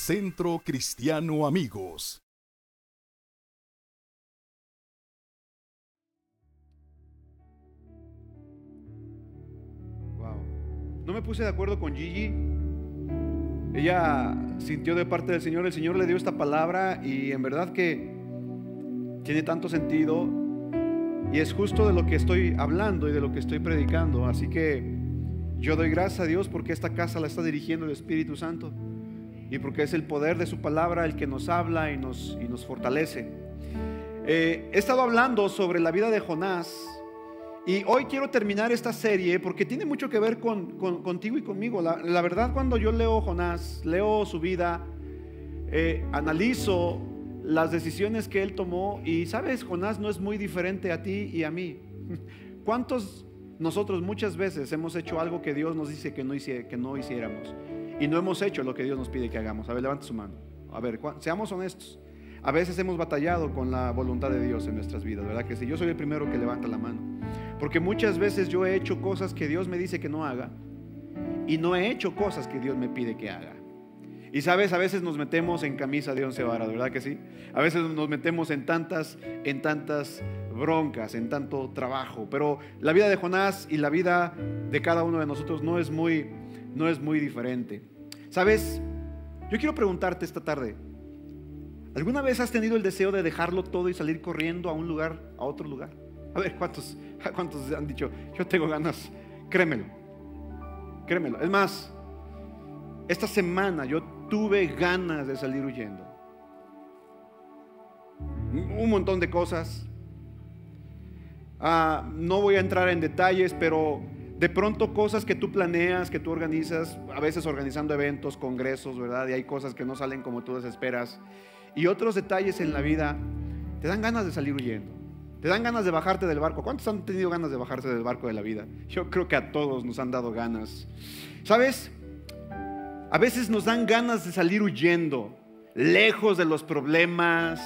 Centro Cristiano Amigos. Wow. No me puse de acuerdo con Gigi. Ella sintió de parte del Señor, el Señor le dio esta palabra y en verdad que tiene tanto sentido y es justo de lo que estoy hablando y de lo que estoy predicando. Así que yo doy gracias a Dios porque esta casa la está dirigiendo el Espíritu Santo y porque es el poder de su palabra el que nos habla y nos, y nos fortalece. Eh, he estado hablando sobre la vida de Jonás y hoy quiero terminar esta serie porque tiene mucho que ver con, contigo y conmigo. La, verdad cuando yo leo Jonás, leo su vida, eh, analizo las decisiones que él tomó y sabes, Jonás no es muy diferente a ti y a mí. ¿Cuántos nosotros muchas veces hemos hecho algo que Dios nos dice que no, que no hiciéramos y no hemos hecho lo que Dios nos pide que hagamos? A ver, levante su mano. A ver, seamos honestos. A veces hemos batallado con la voluntad de Dios en nuestras vidas, ¿verdad? Que si yo soy el primero que levanta la mano. Porque muchas veces yo he hecho cosas que Dios me dice que no haga y no he hecho cosas que Dios me pide que haga. Y sabes, a veces nos metemos en camisa de once varas, ¿verdad que sí? A veces nos metemos en tantas, en tantas broncas, en tanto trabajo. Pero la vida de Jonás y la vida de cada uno de nosotros no es muy, no es muy diferente. Sabes, yo quiero preguntarte esta tarde, ¿alguna vez has tenido el deseo de dejarlo todo y salir corriendo a un lugar, a otro lugar? A ver, ¿cuántos, cuántos han dicho, yo tengo ganas? Créemelo, créemelo. Es más, esta semana yo tuve ganas de salir huyendo. Un montón de cosas. Ah, no voy a entrar en detalles, pero de pronto cosas que tú planeas, que tú organizas, a veces organizando eventos, congresos, ¿verdad? Y hay cosas que no salen como tú esperas. Y otros detalles en la vida te dan ganas de salir huyendo. Te dan ganas de bajarte del barco. ¿Cuántos han tenido ganas de bajarse del barco de la vida? Yo creo que a todos nos han dado ganas. ¿Sabes? A veces nos dan ganas de salir huyendo, lejos de los problemas,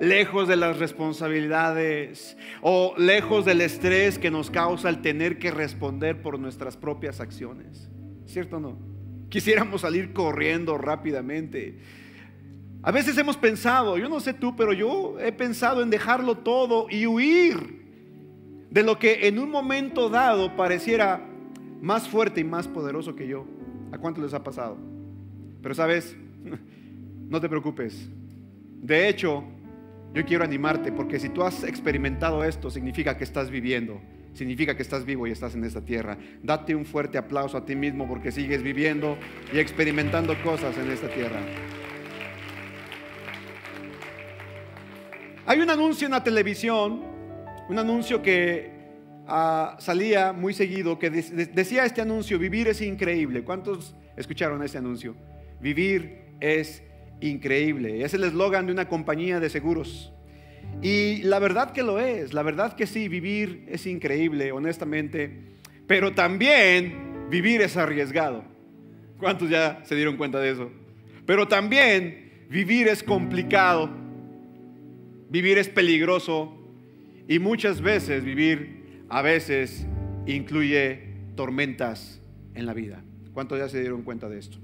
lejos de las responsabilidades o lejos del estrés que nos causa el tener que responder por nuestras propias acciones. ¿Cierto o no? Quisiéramos salir corriendo rápidamente. A veces hemos pensado, yo no sé tú, pero yo he pensado en dejarlo todo y huir de lo que en un momento dado pareciera más fuerte y más poderoso que yo. ¿A cuánto les ha pasado? Pero sabes, no te preocupes. De hecho, yo quiero animarte porque si tú has experimentado esto, significa que estás viviendo, significa que estás vivo y estás en esta tierra. Date un fuerte aplauso a ti mismo porque sigues viviendo y experimentando cosas en esta tierra. Hay un anuncio en la televisión, un anuncio que Ah, salía muy seguido que decía este anuncio, vivir es increíble. ¿Cuántos escucharon ese anuncio? Vivir es increíble. Es el eslogan de una compañía de seguros. Y la verdad que lo es, la verdad que sí, vivir es increíble, honestamente. Pero también vivir es arriesgado. ¿Cuántos ya se dieron cuenta de eso? Pero también vivir es complicado. Vivir es peligroso. Y muchas veces vivir a veces incluye tormentas en la vida. ¿Cuántos ya se dieron cuenta de esto?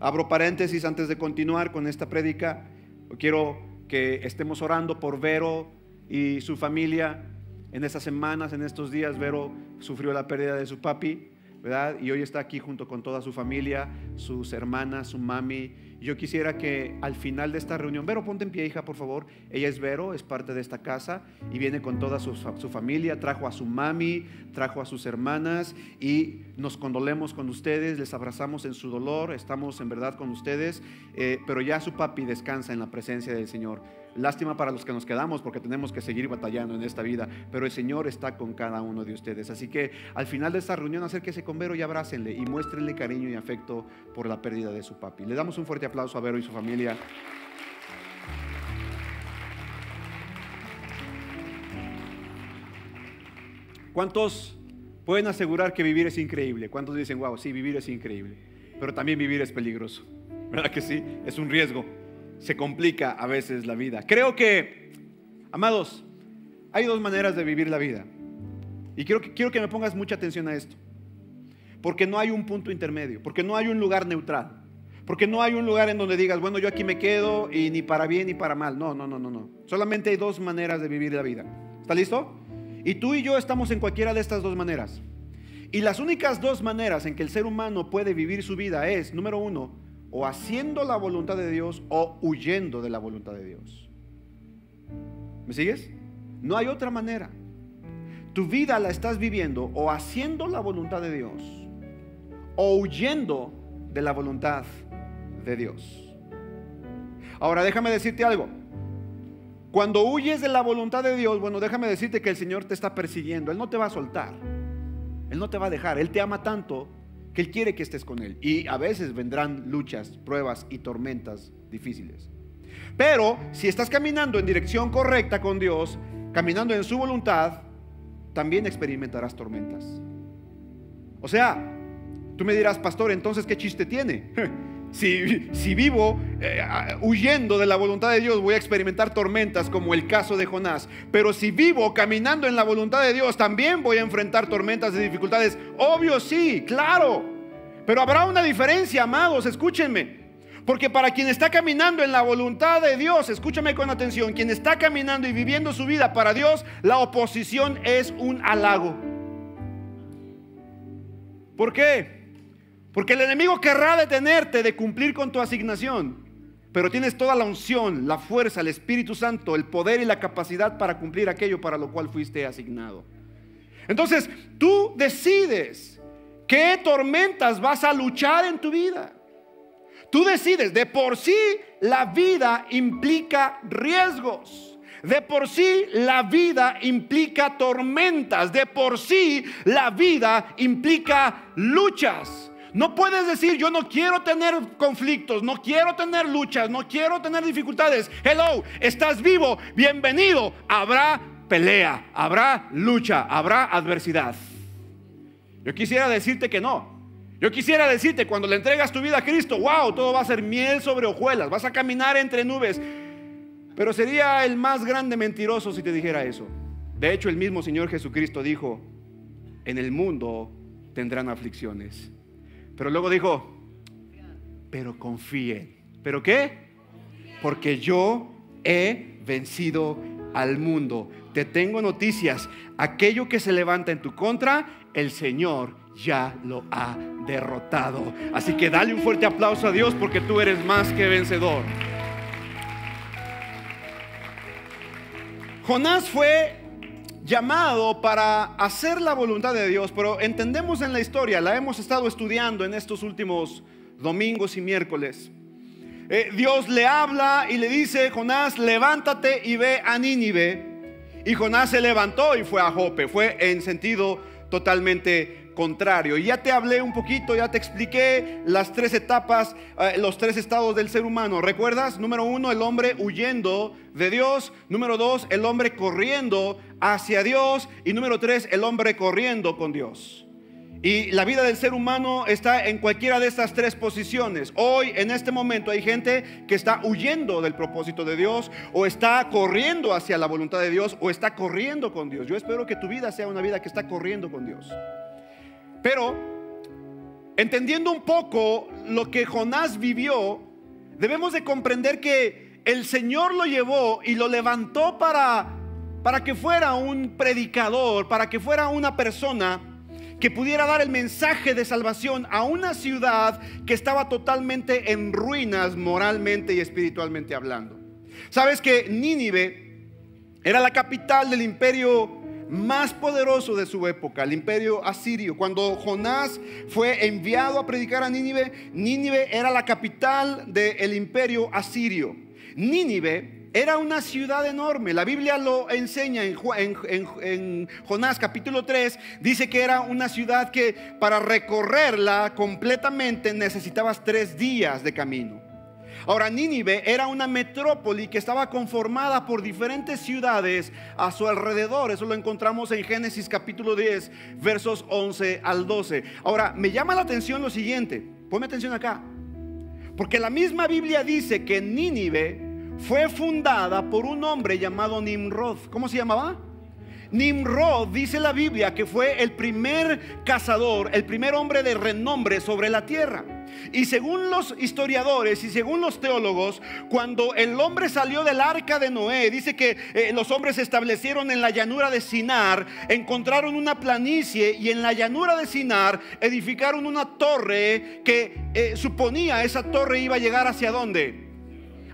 Abro paréntesis antes de continuar con esta prédica. Quiero que estemos orando por Vero y su familia. En estas semanas, en estos días, Vero sufrió la pérdida de su papi, ¿verdad? Y hoy está aquí junto con toda su familia, sus hermanas, su mami yo quisiera que al final de esta reunión, Vero, ponte en pie, hija, por favor. Ella es Vero, es parte de esta casa y viene con toda su, familia. Trajo a su mami, trajo a sus hermanas y nos condolemos con ustedes, les abrazamos en su dolor, estamos en verdad con ustedes, eh, pero ya su papi descansa en la presencia del Señor. Lástima para los que nos quedamos porque tenemos que seguir batallando en esta vida, pero el Señor está con cada uno de ustedes. Así que al final de esta reunión acérquese con Vero y abrácenle y muéstrenle cariño y afecto por la pérdida de su papi. Le damos un fuerte aplauso a Vero y su familia. ¿Cuántos pueden asegurar que vivir es increíble? ¿Cuántos dicen, wow, sí, vivir es increíble? Pero también vivir es peligroso. ¿Verdad que sí? Es un riesgo se complica a veces la vida. Creo que, amados, hay dos maneras de vivir la vida. Y quiero que, quiero que me pongas mucha atención a esto. Porque no hay un punto intermedio, porque no hay un lugar neutral. Porque no hay un lugar en donde digas, bueno, yo aquí me quedo y ni para bien ni para mal. No, no, no, no, no. Solamente hay dos maneras de vivir la vida. ¿Está listo? Y tú y yo estamos en cualquiera de estas dos maneras. Y las únicas dos maneras en que el ser humano puede vivir su vida es, número uno, o haciendo la voluntad de Dios o huyendo de la voluntad de Dios. ¿Me sigues? No hay otra manera. Tu vida la estás viviendo o haciendo la voluntad de Dios o huyendo de la voluntad de Dios. Ahora déjame decirte algo. Cuando huyes de la voluntad de Dios, bueno, déjame decirte que el Señor te está persiguiendo. Él no te va a soltar. Él no te va a dejar. Él te ama tanto que Él quiere que estés con Él. Y a veces vendrán luchas, pruebas y tormentas difíciles. Pero si estás caminando en dirección correcta con Dios, caminando en su voluntad, también experimentarás tormentas. O sea, tú me dirás, pastor, entonces, ¿qué chiste tiene? Si, vivo eh, huyendo de la voluntad de Dios, voy a experimentar tormentas como el caso de Jonás. Pero si vivo caminando en la voluntad de Dios, también voy a enfrentar tormentas y dificultades. Obvio, sí, claro. Pero habrá una diferencia, amados, escúchenme. Porque para quien está caminando en la voluntad de Dios, escúchame con atención, quien está caminando y viviendo su vida para Dios, la oposición es un halago. ¿Por qué? Porque el enemigo querrá detenerte de cumplir con tu asignación. Pero tienes toda la unción, la fuerza, el Espíritu Santo, el poder y la capacidad para cumplir aquello para lo cual fuiste asignado. Entonces, tú decides qué tormentas vas a luchar en tu vida. Tú decides, de por sí la vida implica riesgos. De por sí la vida implica tormentas. De por sí la vida implica luchas. No puedes decir, yo no quiero tener conflictos, no quiero tener luchas, no quiero tener dificultades. Hello, estás vivo, bienvenido. Habrá pelea, habrá lucha, habrá adversidad. Yo quisiera decirte que no. Yo quisiera decirte, cuando le entregas tu vida a Cristo, wow, todo va a ser miel sobre hojuelas, vas a caminar entre nubes. Pero sería el más grande mentiroso si te dijera eso. De hecho, el mismo Señor Jesucristo dijo, en el mundo tendrán aflicciones. Pero luego dijo, pero confíen. ¿Pero qué? Porque yo he vencido al mundo. Te tengo noticias. Aquello que se levanta en tu contra, el Señor ya lo ha derrotado. Así que dale un fuerte aplauso a Dios porque tú eres más que vencedor. Jonás fue llamado para hacer la voluntad de Dios, pero entendemos en la historia, la hemos estado estudiando en estos últimos domingos y miércoles. Eh, Dios le habla y le dice, Jonás, levántate y ve a Nínive. Y Jonás se levantó y fue a Jope, fue en sentido totalmente contrario. Y ya te hablé un poquito, ya te expliqué las tres etapas, eh, los tres estados del ser humano. ¿Recuerdas? Número uno, el hombre huyendo de Dios. Número dos, el hombre corriendo hacia Dios. Y número tres, el hombre corriendo con Dios. Y la vida del ser humano está en cualquiera de estas tres posiciones. Hoy, en este momento, hay gente que está huyendo del propósito de Dios, o está corriendo hacia la voluntad de Dios, o está corriendo con Dios. Yo espero que tu vida sea una vida que está corriendo con Dios. Pero, entendiendo un poco lo que Jonás vivió, debemos de comprender que el Señor lo llevó y lo levantó para, para que fuera un predicador, para que fuera una persona que pudiera dar el mensaje de salvación a una ciudad que estaba totalmente en ruinas moralmente y espiritualmente hablando. Sabes que Nínive era la capital del imperio más poderoso de su época, el imperio asirio. Cuando Jonás fue enviado a predicar a Nínive, Nínive era la capital del imperio asirio. Nínive era una ciudad enorme. La Biblia lo enseña en, Jonás capítulo 3. Dice que era una ciudad que para recorrerla completamente necesitabas tres días de camino. Ahora, Nínive era una metrópoli que estaba conformada por diferentes ciudades a su alrededor. Eso lo encontramos en Génesis capítulo 10, versos 11 al 12. Ahora, me llama la atención lo siguiente. Ponme atención acá. Porque la misma Biblia dice que Nínive fue fundada por un hombre llamado Nimrod. ¿Cómo se llamaba? Nimrod dice la Biblia que fue el primer cazador, el primer hombre de renombre sobre la tierra. Y según los historiadores y según los teólogos, cuando el hombre salió del arca de Noé, dice que eh, los hombres se establecieron en la llanura de Sinar, encontraron una planicie y en la llanura de Sinar edificaron una torre que eh, suponía esa torre iba a llegar hacia dónde?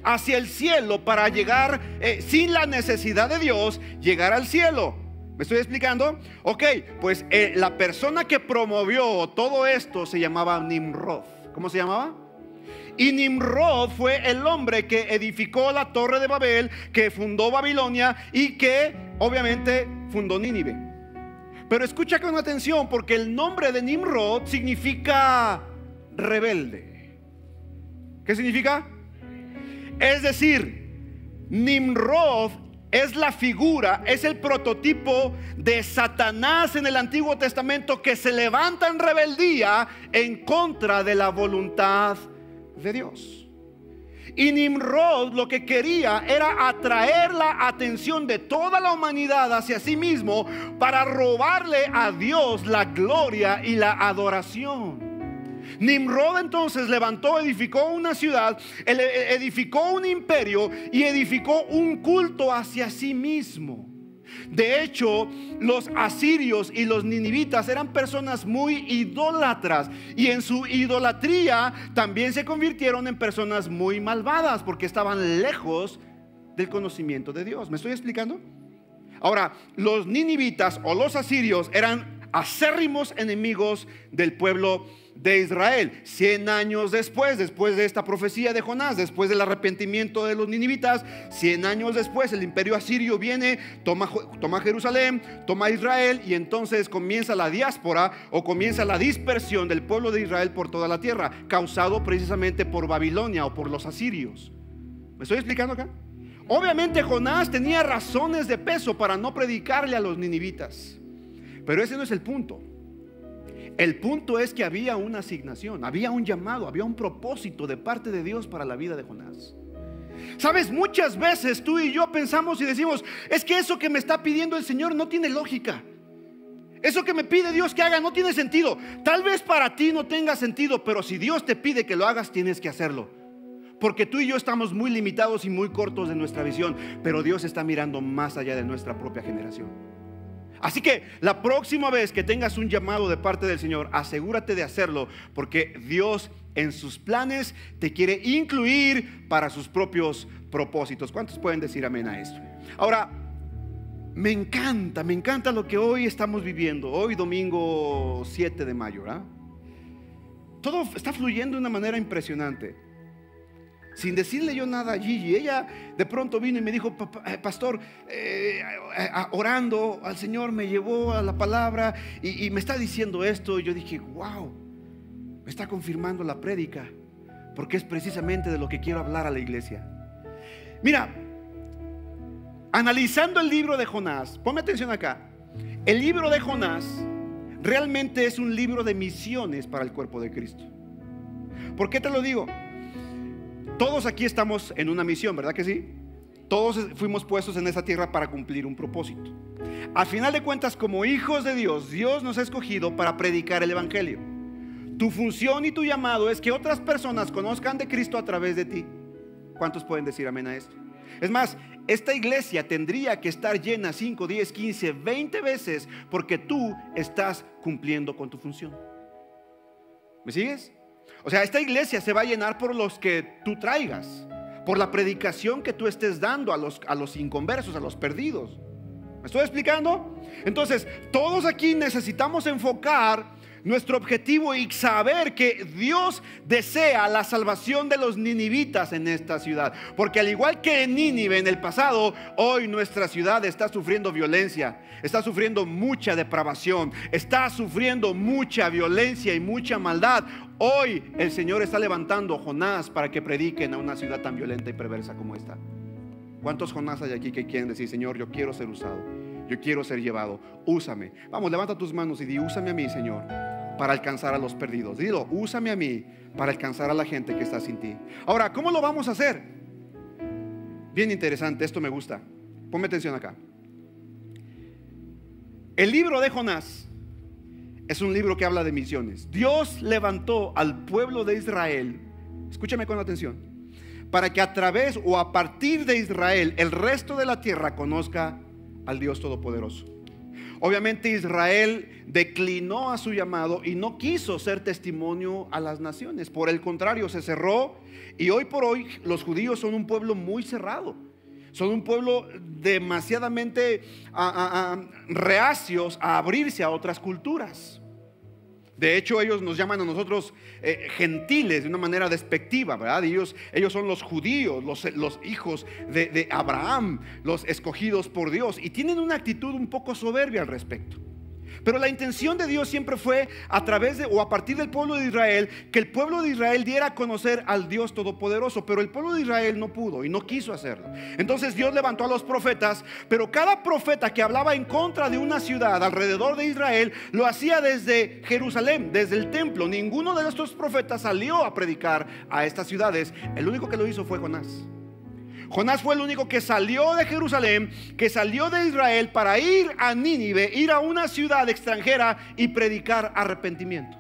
Hacia el cielo para llegar eh, sin la necesidad de Dios, llegar al cielo. ¿Me estoy explicando? Ok, pues la persona que promovió todo esto se llamaba Nimrod. ¿Cómo se llamaba? Y Nimrod fue el hombre que edificó la torre de Babel, que fundó Babilonia y que obviamente fundó Nínive. Pero escucha con atención porque el nombre de Nimrod significa rebelde. ¿Qué significa? Es decir, Nimrod es la figura, es el prototipo de Satanás en el Antiguo Testamento que se levanta en rebeldía en contra de la voluntad de Dios. Y Nimrod lo que quería era atraer la atención de toda la humanidad hacia sí mismo para robarle a Dios la gloria y la adoración. Nimrod entonces levantó, edificó una ciudad, e, edificó un imperio y edificó un culto hacia sí mismo. De hecho, los asirios y los ninivitas eran personas muy idólatras y en su idolatría también se convirtieron en personas muy malvadas porque estaban lejos del conocimiento de Dios. ¿Me estoy explicando? Ahora, los ninivitas o los asirios eran acérrimos enemigos del pueblo de Israel. Cien años después, después de esta profecía de Jonás, después del arrepentimiento de los ninivitas, cien años después el imperio asirio viene, toma, toma Jerusalén, toma Israel y entonces comienza la diáspora o comienza la dispersión del pueblo de Israel por toda la tierra, causado precisamente por Babilonia o por los asirios. ¿Me estoy explicando acá? Obviamente Jonás tenía razones de peso para no predicarle a los ninivitas, pero ese no es el punto. El punto es que había una asignación, había un llamado, había un propósito de parte de Dios para la vida de Jonás. Sabes, muchas veces tú y yo pensamos y decimos, es que eso que me está pidiendo el Señor no tiene lógica. Eso que me pide Dios que haga no tiene sentido. Tal vez para ti no tenga sentido, pero si Dios te pide que lo hagas, tienes que hacerlo. Porque tú y yo estamos muy limitados y muy cortos de nuestra visión, pero Dios está mirando más allá de nuestra propia generación. Así que la próxima vez que tengas un llamado de parte del Señor, asegúrate de hacerlo, porque Dios en sus planes te quiere incluir para sus propios propósitos. ¿Cuántos pueden decir amén a esto? Ahora, me encanta, me encanta lo que hoy estamos viviendo, hoy domingo 7 de mayo. Todo está fluyendo de una manera impresionante sin decirle yo nada a Gigi. Ella de pronto vino y me dijo, eh, pastor, eh, orando al Señor me llevó a la palabra y, me está diciendo esto. Y yo dije, wow, me está confirmando la prédica, porque es precisamente de lo que quiero hablar a la iglesia. Mira, analizando el libro de Jonás, ponme atención acá, el libro de Jonás realmente es un libro de misiones para el cuerpo de Cristo. ¿Por qué te lo digo? Todos aquí estamos en una misión, ¿verdad que sí? Todos fuimos puestos en esta tierra para cumplir un propósito. Al final de cuentas, como hijos de Dios, Dios nos ha escogido para predicar el Evangelio. Tu función y tu llamado es que otras personas conozcan de Cristo a través de ti. ¿Cuántos pueden decir amén a esto? Es más, esta iglesia tendría que estar llena 5, 10, 15, 20 veces porque tú estás cumpliendo con tu función. ¿Me sigues? O sea, esta iglesia se va a llenar por los que tú traigas, por la predicación que tú estés dando a los, a los inconversos, a los perdidos. ¿Me estoy explicando? Entonces, todos aquí necesitamos enfocar nuestro objetivo y saber que Dios desea la salvación de los ninivitas en esta ciudad. Porque al igual que en Nínive en el pasado, hoy nuestra ciudad está sufriendo violencia, está sufriendo mucha depravación, está sufriendo mucha violencia y mucha maldad. Hoy el Señor está levantando a Jonás para que prediquen a una ciudad tan violenta y perversa como esta. ¿Cuántos Jonás hay aquí que quieren decir, Señor, yo quiero ser usado? Yo quiero ser llevado. Úsame. Vamos, levanta tus manos y di, úsame a mí, Señor, para alcanzar a los perdidos. Dilo, úsame a mí para alcanzar a la gente que está sin ti. Ahora, ¿cómo lo vamos a hacer? Bien interesante, esto me gusta. Ponme atención acá. El libro de Jonás es un libro que habla de misiones. Dios levantó al pueblo de Israel, escúchame con atención, para que a través o a partir de Israel el resto de la tierra conozca al Dios Todopoderoso. Obviamente Israel declinó a su llamado y no quiso ser testimonio a las naciones. Por el contrario, se cerró y hoy por hoy los judíos son un pueblo muy cerrado. Son un pueblo demasiadamente reacios a abrirse a otras culturas. De hecho, ellos nos llaman a nosotros eh, gentiles de una manera despectiva, ¿verdad? Ellos, ellos son los judíos, los, los hijos de, de Abraham, los escogidos por Dios, y tienen una actitud un poco soberbia al respecto. Pero la intención de Dios siempre fue a través de o a partir del pueblo de Israel que el pueblo de Israel diera a conocer al Dios todopoderoso, pero el pueblo de Israel no pudo y no quiso hacerlo. Entonces Dios levantó a los profetas, pero cada profeta que hablaba en contra de una ciudad alrededor de Israel lo hacía desde Jerusalén, desde el templo. Ninguno de estos profetas salió a predicar a estas ciudades. El único que lo hizo fue Jonás. Jonás fue el único que salió de Jerusalén, que salió de Israel para ir a Nínive, ir a una ciudad extranjera y predicar arrepentimiento.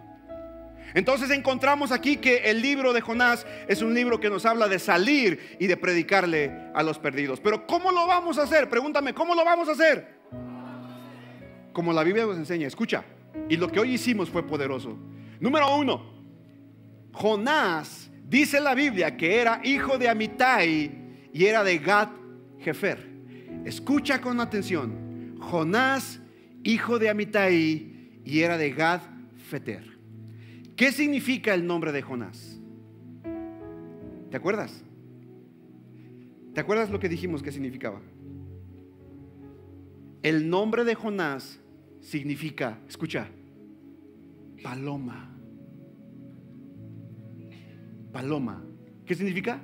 Entonces encontramos aquí que el libro de Jonás es un libro que nos habla de salir y de predicarle a los perdidos. Pero ¿cómo lo vamos a hacer? Pregúntame, ¿cómo lo vamos a hacer? Como la Biblia nos enseña, escucha. Y lo que hoy hicimos fue poderoso. Número uno, Jonás dice la Biblia que era hijo de Amitai y era de Gad Jefer. Escucha con atención. Jonás, hijo de Amitai, y era de Gad Feter. ¿Qué significa el nombre de Jonás? ¿Te acuerdas? ¿Te acuerdas lo que dijimos que significaba? El nombre de Jonás significa, escucha, paloma. Paloma. ¿Qué significa?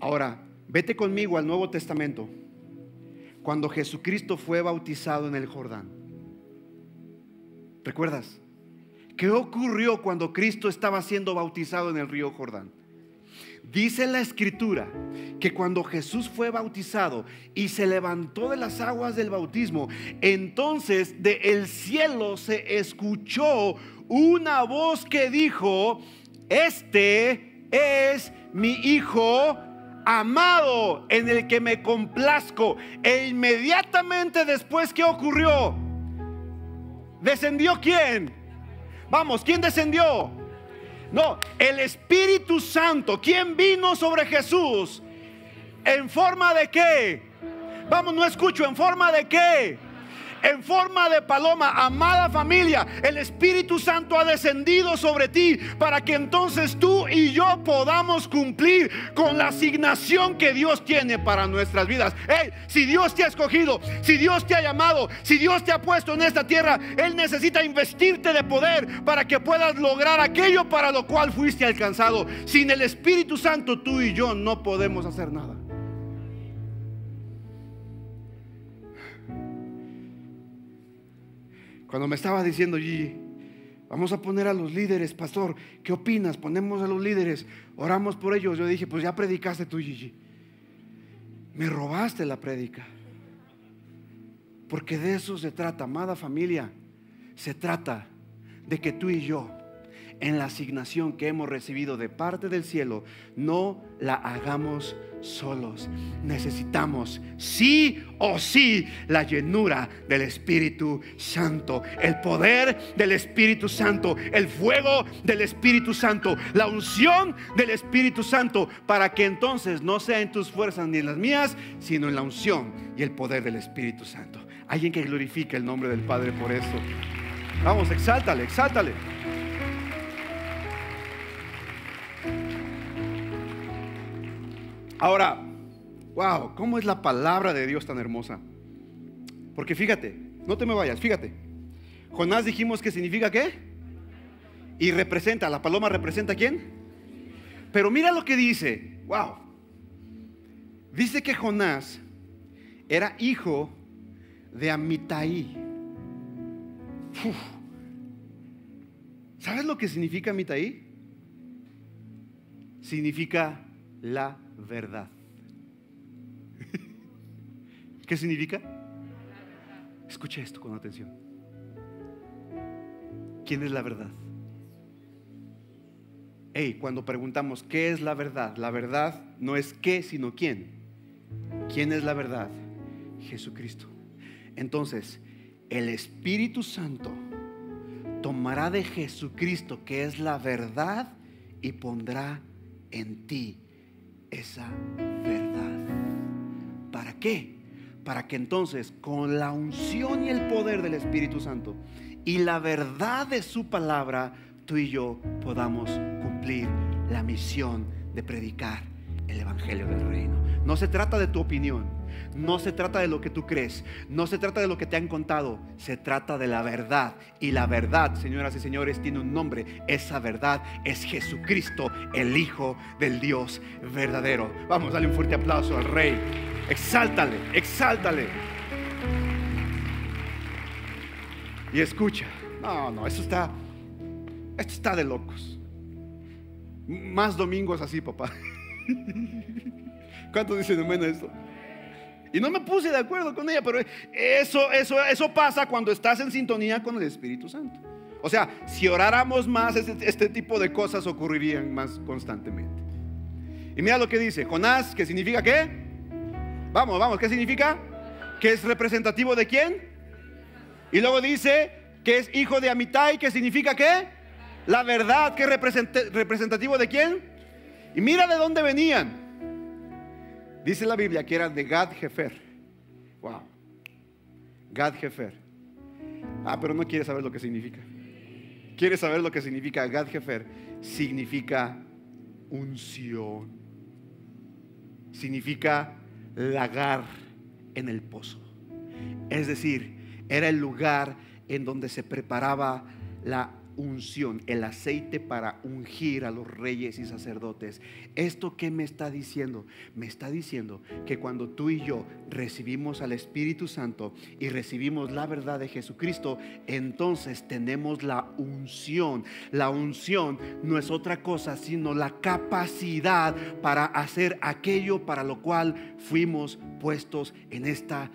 Ahora, vete conmigo al Nuevo Testamento, cuando Jesucristo fue bautizado en el Jordán. ¿Recuerdas? ¿Qué ocurrió cuando Cristo estaba siendo bautizado en el río Jordán? Dice la escritura que cuando Jesús fue bautizado y se levantó de las aguas del bautismo, entonces de el cielo se escuchó una voz que dijo, este es mi hijo amado en el que me complazco. E inmediatamente después, ¿qué ocurrió? ¿Descendió quién? Vamos, ¿quién descendió? No, el Espíritu Santo. ¿Quién vino sobre Jesús? ¿En forma de qué? Vamos, no escucho, ¿en forma de qué? En forma de paloma. Amada familia, el Espíritu Santo ha descendido sobre ti para que entonces tú y yo podamos cumplir con la asignación que Dios tiene para nuestras vidas. si Dios te ha escogido, si Dios te ha llamado, si Dios te ha puesto en esta tierra, Él necesita investirte de poder para que puedas lograr aquello para lo cual fuiste alcanzado. Sin el Espíritu Santo, tú y yo no podemos hacer nada. Cuando me estaba diciendo, Gigi, vamos a poner a los líderes, pastor, ¿qué opinas? Ponemos a los líderes, oramos por ellos. Yo dije, pues ya predicaste tú, Gigi. Me robaste la prédica. Porque de eso se trata, amada familia. Se trata de que tú y yo en la asignación que hemos recibido de parte del cielo, no la hagamos solos. Necesitamos sí o sí la llenura del Espíritu Santo, el poder del Espíritu Santo, el fuego del Espíritu Santo, la unción del Espíritu Santo, para que entonces no sea en tus fuerzas ni en las mías, sino en la unción y el poder del Espíritu Santo. Alguien que glorifique el nombre del Padre por eso. Vamos, exáltale, exáltale. Ahora, wow, ¿cómo es la palabra de Dios tan hermosa? Porque fíjate, no te me vayas, fíjate. Jonás dijimos que significa qué? Y representa, la paloma representa quién? Pero mira lo que dice, wow. Dice que Jonás era hijo de Amitai. ¿Sabes lo que significa Amitai? Significa la verdad. ¿Qué significa? Escucha esto con atención. ¿Quién es la verdad? Hey, cuando preguntamos qué es la verdad, la verdad no es qué, sino quién. ¿Quién es la verdad? Jesucristo. Entonces, el Espíritu Santo tomará de Jesucristo, que es la verdad, y pondrá en ti esa verdad. ¿Para qué? Para que entonces con la unción y el poder del Espíritu Santo y la verdad de su palabra, tú y yo podamos cumplir la misión de predicar el Evangelio del Reino. No se trata de tu opinión. No se trata de lo que tú crees, no se trata de lo que te han contado, se trata de la verdad. Y la verdad, señoras y señores, tiene un nombre. Esa verdad es Jesucristo, el Hijo del Dios verdadero. Vamos, dale un fuerte aplauso al Rey. Exáltale, exáltale. Y escucha. No, no, eso está, esto está de locos. Más domingos así, papá. ¿Cuántos dicen amén esto? Y no me puse de acuerdo con ella, pero eso, eso, eso pasa cuando estás en sintonía con el Espíritu Santo. O sea, si oráramos más, este, tipo de cosas ocurrirían más constantemente. Y mira lo que dice, Jonás, que significa qué? Vamos, vamos, ¿qué significa? Que es representativo de quién? Y luego dice que es hijo de Amitai, que significa qué? La verdad, que es representativo de quién? Y mira de dónde venían. Dice la Biblia que era de Gad Jefer. Wow. Gad Jefer. Ah, pero no quiere saber lo que significa. Quiere saber lo que significa Gad Jefer. Significa unción. Significa lagar en el pozo. Es decir, era el lugar en donde se preparaba la unción, el aceite para ungir a los reyes y sacerdotes. ¿Esto qué me está diciendo? Me está diciendo que cuando tú y yo recibimos al Espíritu Santo y recibimos la verdad de Jesucristo, entonces tenemos la unción. La unción no es otra cosa sino la capacidad para hacer aquello para lo cual fuimos puestos en esta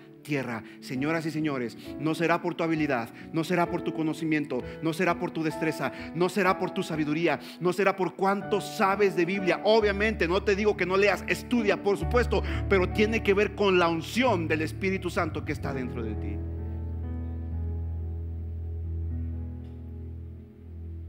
Señoras y señores, no será por tu habilidad, no será por tu conocimiento, no será por tu destreza, no será por tu sabiduría, no será por cuánto sabes de Biblia. Obviamente, no te digo que no leas, estudia, por supuesto, pero tiene que ver con la unción del Espíritu Santo que está dentro de ti.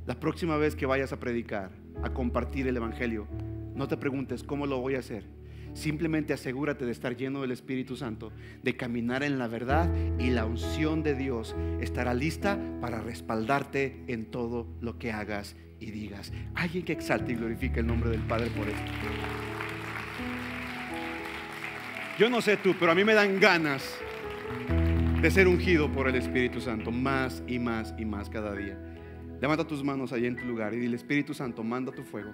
La próxima vez que vayas a predicar, a compartir el Evangelio, no te preguntes cómo lo voy a hacer Simplemente asegúrate de estar lleno del Espíritu Santo, de caminar en la verdad y la unción de Dios estará lista para respaldarte en todo lo que hagas y digas. Alguien que exalte y glorifique el nombre del Padre por esto. Yo no sé tú, pero a mí me dan ganas de ser ungido por el Espíritu Santo más y más y más cada día. Levanta tus manos allí en tu lugar y dile, Espíritu Santo, manda tu fuego.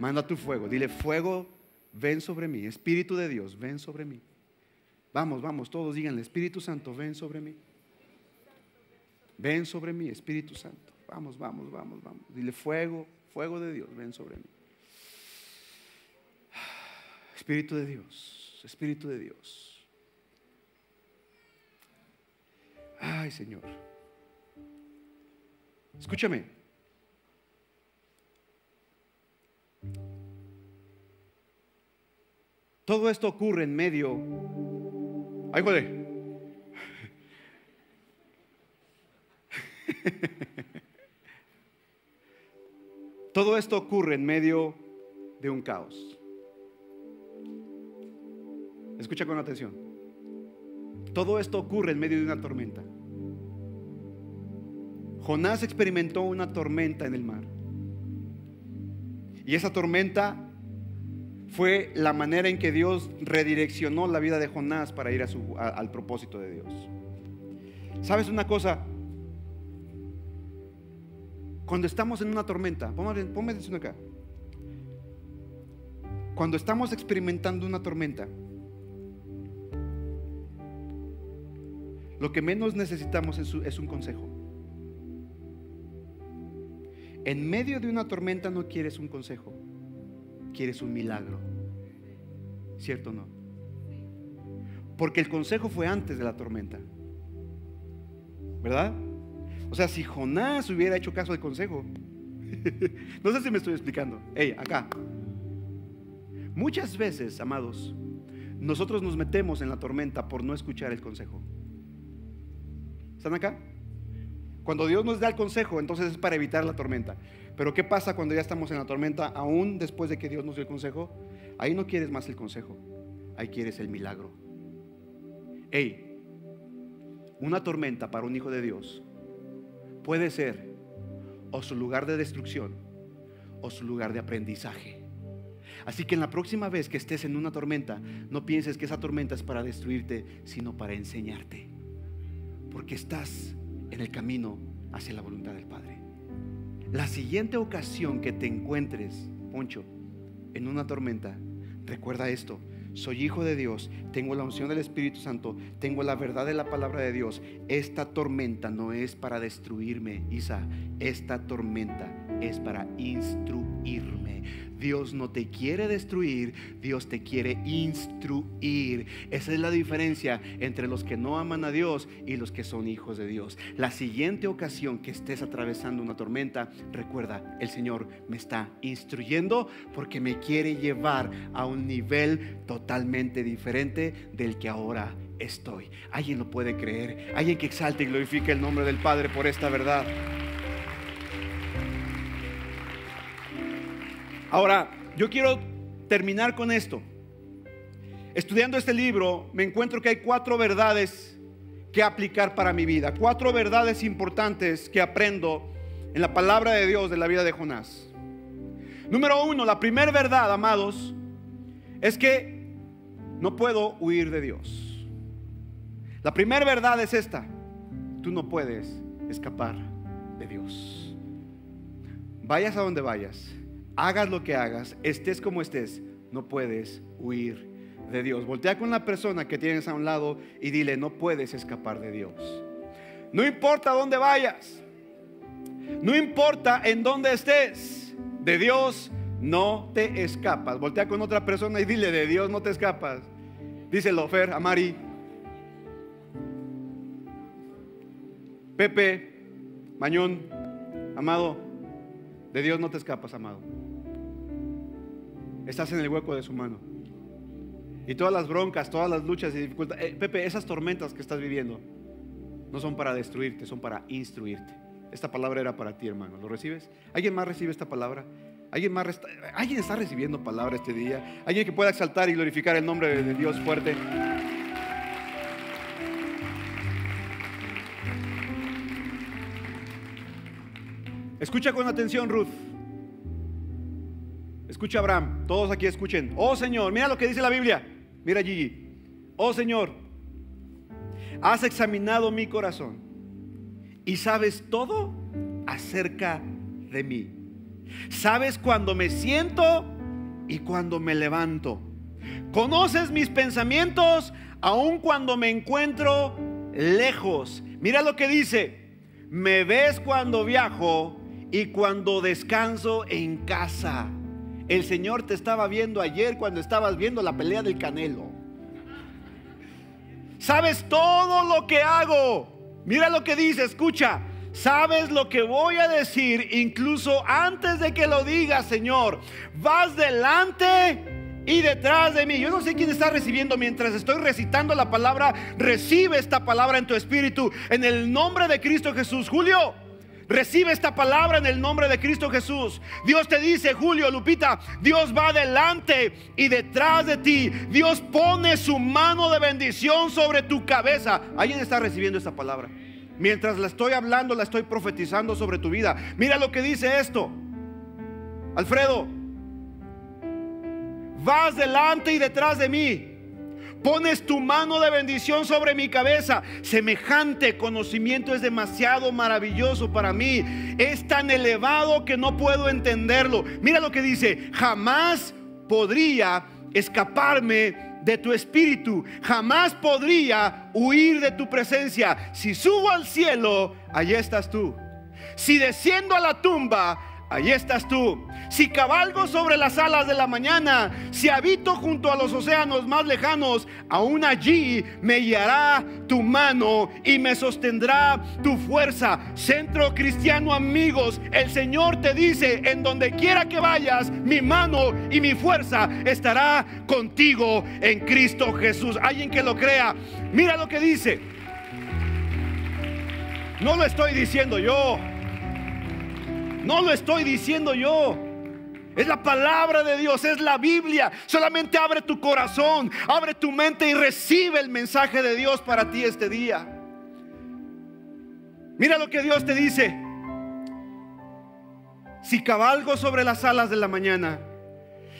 Manda tu fuego. Dile, fuego ven sobre mí. Espíritu de Dios, ven sobre mí. Vamos, vamos, todos díganle, Espíritu Santo, ven sobre mí. Ven sobre mí, Espíritu Santo. Vamos, vamos, vamos, vamos. Dile fuego, fuego de Dios, ven sobre mí. Espíritu de Dios, Espíritu de Dios. Ay, Señor. Escúchame. Todo esto ocurre en medio. Ay, joder. Todo esto ocurre en medio de un caos. Escucha con atención. Todo esto ocurre en medio de una tormenta. Jonás experimentó una tormenta en el mar. Y esa tormenta fue la manera en que Dios redireccionó la vida de Jonás para ir al propósito de Dios. ¿Sabes una cosa? Cuando estamos en una tormenta, ponme atención acá. Cuando estamos experimentando una tormenta, lo que menos necesitamos es un consejo. En medio de una tormenta no quieres un consejo quieres un milagro. ¿Cierto o no? Porque el consejo fue antes de la tormenta. ¿verdad? O sea, si Jonás hubiera hecho caso del consejo. no sé si me estoy explicando. Hey, acá. Muchas veces, amados, nosotros nos metemos en la tormenta por no escuchar el consejo. ¿Están acá? Cuando Dios nos da el consejo, entonces es para evitar la tormenta. Pero ¿qué pasa cuando ya estamos en la tormenta, aún después de que Dios nos dio el consejo? Ahí no quieres más el consejo, ahí quieres el milagro. Hey, una tormenta para un hijo de Dios puede ser o su lugar de destrucción o su lugar de aprendizaje. Así que en la próxima vez que estés en una tormenta, no pienses que esa tormenta es para destruirte, sino para enseñarte. Porque estás en el camino hacia la voluntad del Padre. La siguiente ocasión que te encuentres, Poncho, en una tormenta, recuerda esto. Soy hijo de Dios, tengo la unción del Espíritu Santo, tengo la verdad de la palabra de Dios. Esta tormenta no es para destruirme, Isa. Esta tormenta es para instruirme. Dios no te quiere destruir, Dios te quiere instruir. Esa es la diferencia entre los que no aman a Dios y los que son hijos de Dios. La siguiente ocasión que estés atravesando una tormenta, recuerda, el Señor me está instruyendo porque me quiere llevar a un nivel totalmente diferente del que ahora estoy. Alguien lo puede creer, alguien que exalte y glorifique el nombre del Padre por esta verdad. Ahora, yo quiero terminar con esto. Estudiando este libro, me encuentro que hay cuatro verdades que aplicar para mi vida. Cuatro verdades importantes que aprendo en la palabra de Dios de la vida de Jonás. Número uno, la primera verdad, amados, es que no puedo huir de Dios. La primera verdad es esta. Tú no puedes escapar de Dios. Vayas a donde vayas hagas lo que hagas, estés como estés, no puedes huir de Dios. Voltea con la persona que tienes a un lado y dile, no puedes escapar de Dios. No importa dónde vayas, no importa en dónde estés, de Dios no te escapas. Voltea con otra persona y dile, de Dios no te escapas. Díselo, Fer, a Mari. Pepe, Mañón, amado, de Dios no te escapas, amado estás en el hueco de su mano. Y todas las broncas, todas las luchas y dificultades, eh, Pepe, esas tormentas que estás viviendo no son para destruirte, son para instruirte. Esta palabra era para ti, hermano. ¿Lo recibes? ¿Alguien más recibe esta palabra? ¿Alguien más ¿Alguien está recibiendo palabra este día? ¿Alguien que pueda exaltar y glorificar el nombre de Dios fuerte? Escucha con atención, Ruth. Escucha Abraham, todos aquí escuchen. Oh Señor, mira lo que dice la Biblia. Mira Gigi. Oh Señor, has examinado mi corazón y sabes todo acerca de mí. Sabes cuando me siento y cuando me levanto. Conoces mis pensamientos aun cuando me encuentro lejos. Mira lo que dice. Me ves cuando viajo y cuando descanso en casa. El Señor te estaba viendo ayer cuando estabas viendo la pelea del Canelo. Sabes todo lo que hago. Mira lo que dice, escucha. Sabes lo que voy a decir incluso antes de que lo diga, Señor. Vas delante y detrás de mí. Yo no sé quién está recibiendo mientras estoy recitando la palabra. Recibe esta palabra en tu espíritu. En el nombre de Cristo Jesús. Julio. Recibe esta palabra en el nombre de Cristo Jesús. Dios te dice, Julio, Lupita, Dios va adelante y detrás de ti. Dios pone su mano de bendición sobre tu cabeza. ¿Alguien está recibiendo esta palabra? Mientras la estoy hablando, la estoy profetizando sobre tu vida. Mira lo que dice esto. Alfredo, vas delante y detrás de mí. Pones tu mano de bendición sobre mi cabeza. Semejante conocimiento es demasiado maravilloso para mí. Es tan elevado que no puedo entenderlo. Mira lo que dice. Jamás podría escaparme de tu espíritu. Jamás podría huir de tu presencia. Si subo al cielo, allí estás tú. Si desciendo a la tumba, Ahí estás tú. Si cabalgo sobre las alas de la mañana, si habito junto a los océanos más lejanos, aún allí me guiará tu mano y me sostendrá tu fuerza. Centro cristiano amigos, el Señor te dice, en donde quiera que vayas, mi mano y mi fuerza estará contigo en Cristo Jesús. Alguien que lo crea, mira lo que dice. No lo estoy diciendo yo. No lo estoy diciendo yo. Es la palabra de Dios, es la Biblia. Solamente abre tu corazón, abre tu mente y recibe el mensaje de Dios para ti este día. Mira lo que Dios te dice. Si cabalgo sobre las alas de la mañana,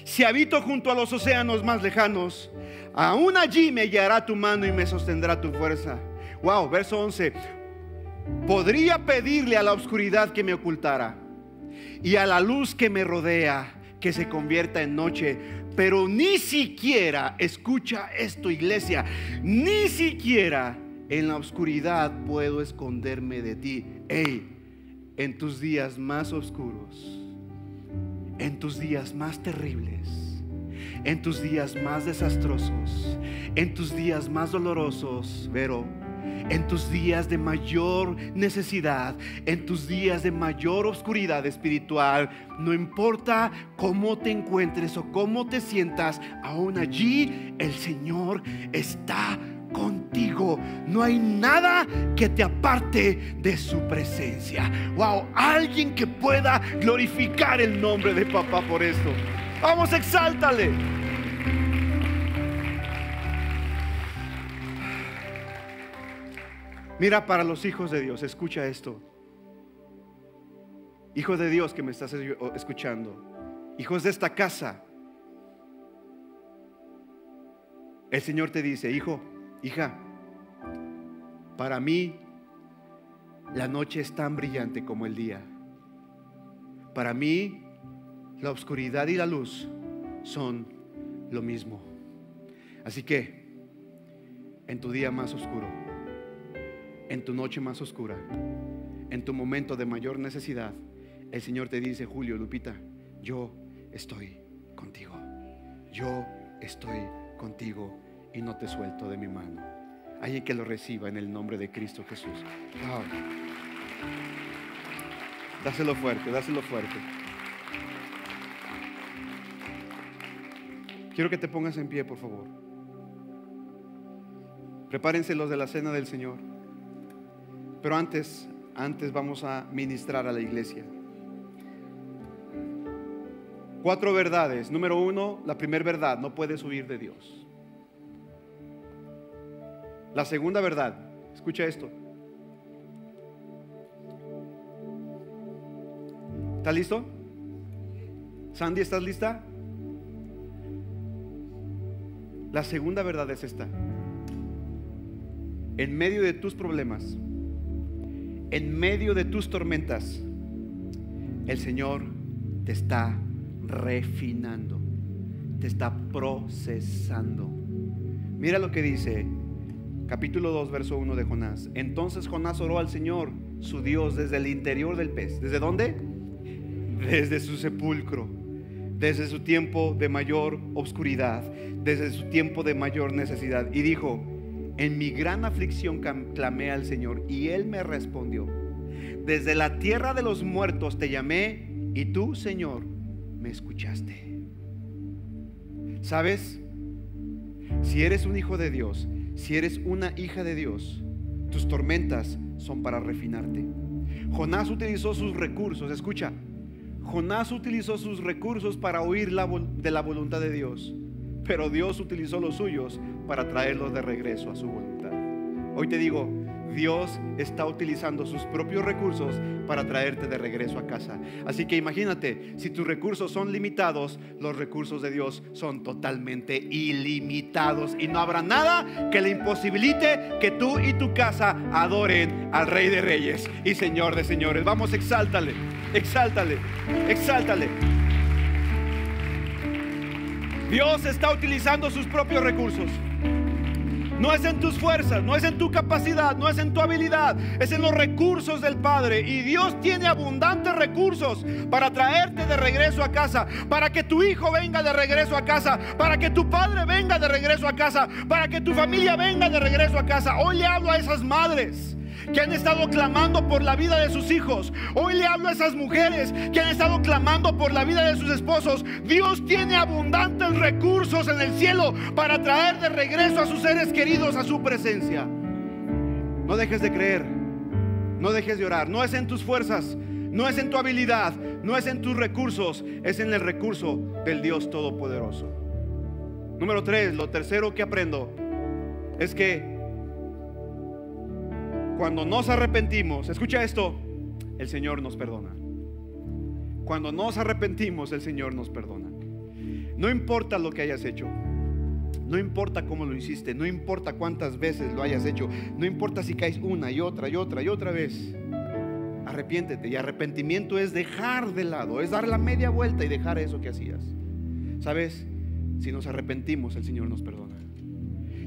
si habito junto a los océanos más lejanos, aún allí me guiará tu mano y me sostendrá tu fuerza. Wow, verso 11. Podría pedirle a la oscuridad que me ocultara y a la luz que me rodea que se convierta en noche. Pero ni siquiera, escucha esto iglesia, ni siquiera en la oscuridad puedo esconderme de ti. Hey, en tus días más oscuros, en tus días más terribles, en tus días más desastrosos, en tus días más dolorosos, Vero en tus días de mayor necesidad, en tus días de mayor oscuridad espiritual, no importa cómo te encuentres o cómo te sientas, aún allí el Señor está contigo. No hay nada que te aparte de su presencia. Wow, alguien que pueda glorificar el nombre de papá por esto. Vamos, exáltale. Mira para los hijos de Dios, escucha esto. Hijos de Dios que me estás escuchando, hijos de esta casa, el Señor te dice, hijo, hija, para mí la noche es tan brillante como el día. Para mí la oscuridad y la luz son lo mismo. Así que en tu día más oscuro, en tu noche más oscura, en tu momento de mayor necesidad, el Señor te dice, Julio, Lupita, yo estoy contigo. Yo estoy contigo y no te suelto de mi mano. Hay que lo reciba en el nombre de Cristo Jesús. Dáselo fuerte, dáselo fuerte. Quiero que te pongas en pie, por favor. Prepárense los de la cena del Señor. Pero antes, antes vamos a ministrar a la iglesia. Cuatro verdades. Número uno, la primera verdad, no puedes huir de Dios. La segunda verdad, escucha esto. ¿Estás listo? Sandy, ¿estás lista? La segunda verdad es esta. En medio de tus problemas, en medio de tus tormentas, el Señor te está refinando, te está procesando. Mira lo que dice capítulo 2, verso 1 de Jonás. Entonces Jonás oró al Señor, su Dios, desde el interior del pez. ¿Desde dónde? Desde su sepulcro, desde su tiempo de mayor obscuridad, desde su tiempo de mayor necesidad. Y dijo, en mi gran aflicción clamé al Señor y Él me respondió. Desde la tierra de los muertos te llamé y tú, Señor, me escuchaste. ¿Sabes? Si eres un hijo de Dios, si eres una hija de Dios, tus tormentas son para refinarte. Jonás utilizó sus recursos, escucha, Jonás utilizó sus recursos para huir de la voluntad de Dios pero Dios utilizó los suyos para traerlos de regreso a su voluntad. Hoy te digo, Dios está utilizando sus propios recursos para traerte de regreso a casa. Así que imagínate, si tus recursos son limitados, los recursos de Dios son totalmente ilimitados y no habrá nada que le imposibilite que tú y tu casa adoren al Rey de Reyes y Señor de Señores. Vamos, exáltale, exáltale, exáltale. Dios está utilizando sus propios recursos. No es en tus fuerzas, no es en tu capacidad, no es en tu habilidad, es en los recursos del Padre. Y Dios tiene abundantes recursos para traerte de regreso a casa, para que tu hijo venga de regreso a casa, para que tu padre venga de regreso a casa, para que tu familia venga de regreso a casa. Hoy le hablo a esas madres que han estado clamando por la vida de sus hijos. Hoy le hablo a esas mujeres que han estado clamando por la vida de sus esposos. Dios tiene abundantes recursos en el cielo para traer de regreso a sus seres queridos a su presencia. No dejes de creer, no dejes de orar. No es en tus fuerzas, no es en tu habilidad, no es en tus recursos, es en el recurso del Dios Todopoderoso. Número tres, lo tercero que aprendo es que cuando nos arrepentimos, escucha esto, el Señor nos perdona. Cuando nos arrepentimos, el Señor nos perdona. No importa lo que hayas hecho. No importa cómo lo hiciste, no importa cuántas veces lo hayas hecho, no importa si caes una y otra y otra y otra vez. Arrepiéntete. Y arrepentimiento es dejar de lado, es dar la media vuelta y dejar eso que hacías. ¿Sabes? Si nos arrepentimos, el Señor nos perdona.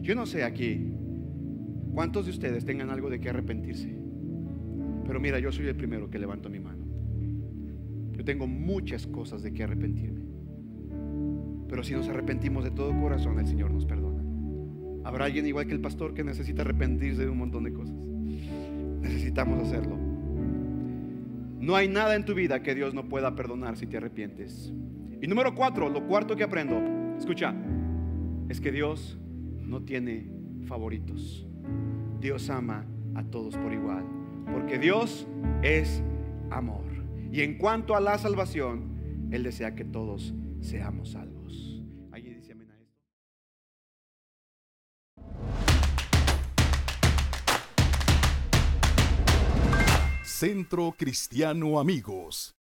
Yo no sé aquí ¿Cuántos de ustedes tengan algo de que arrepentirse? Pero mira, yo soy el primero que levanto mi mano. Yo tengo muchas cosas de que arrepentirme. Pero si nos arrepentimos de todo corazón, el Señor nos perdona. Habrá alguien igual que el pastor que necesita arrepentirse de un montón de cosas. Necesitamos hacerlo. No hay nada en tu vida que Dios no pueda perdonar si te arrepientes. Y número cuatro, lo cuarto que aprendo, escucha, es que Dios no tiene favoritos. Dios ama a todos por igual, porque Dios es amor. Y en cuanto a la salvación, Él desea que todos seamos salvos. Centro Cristiano Amigos.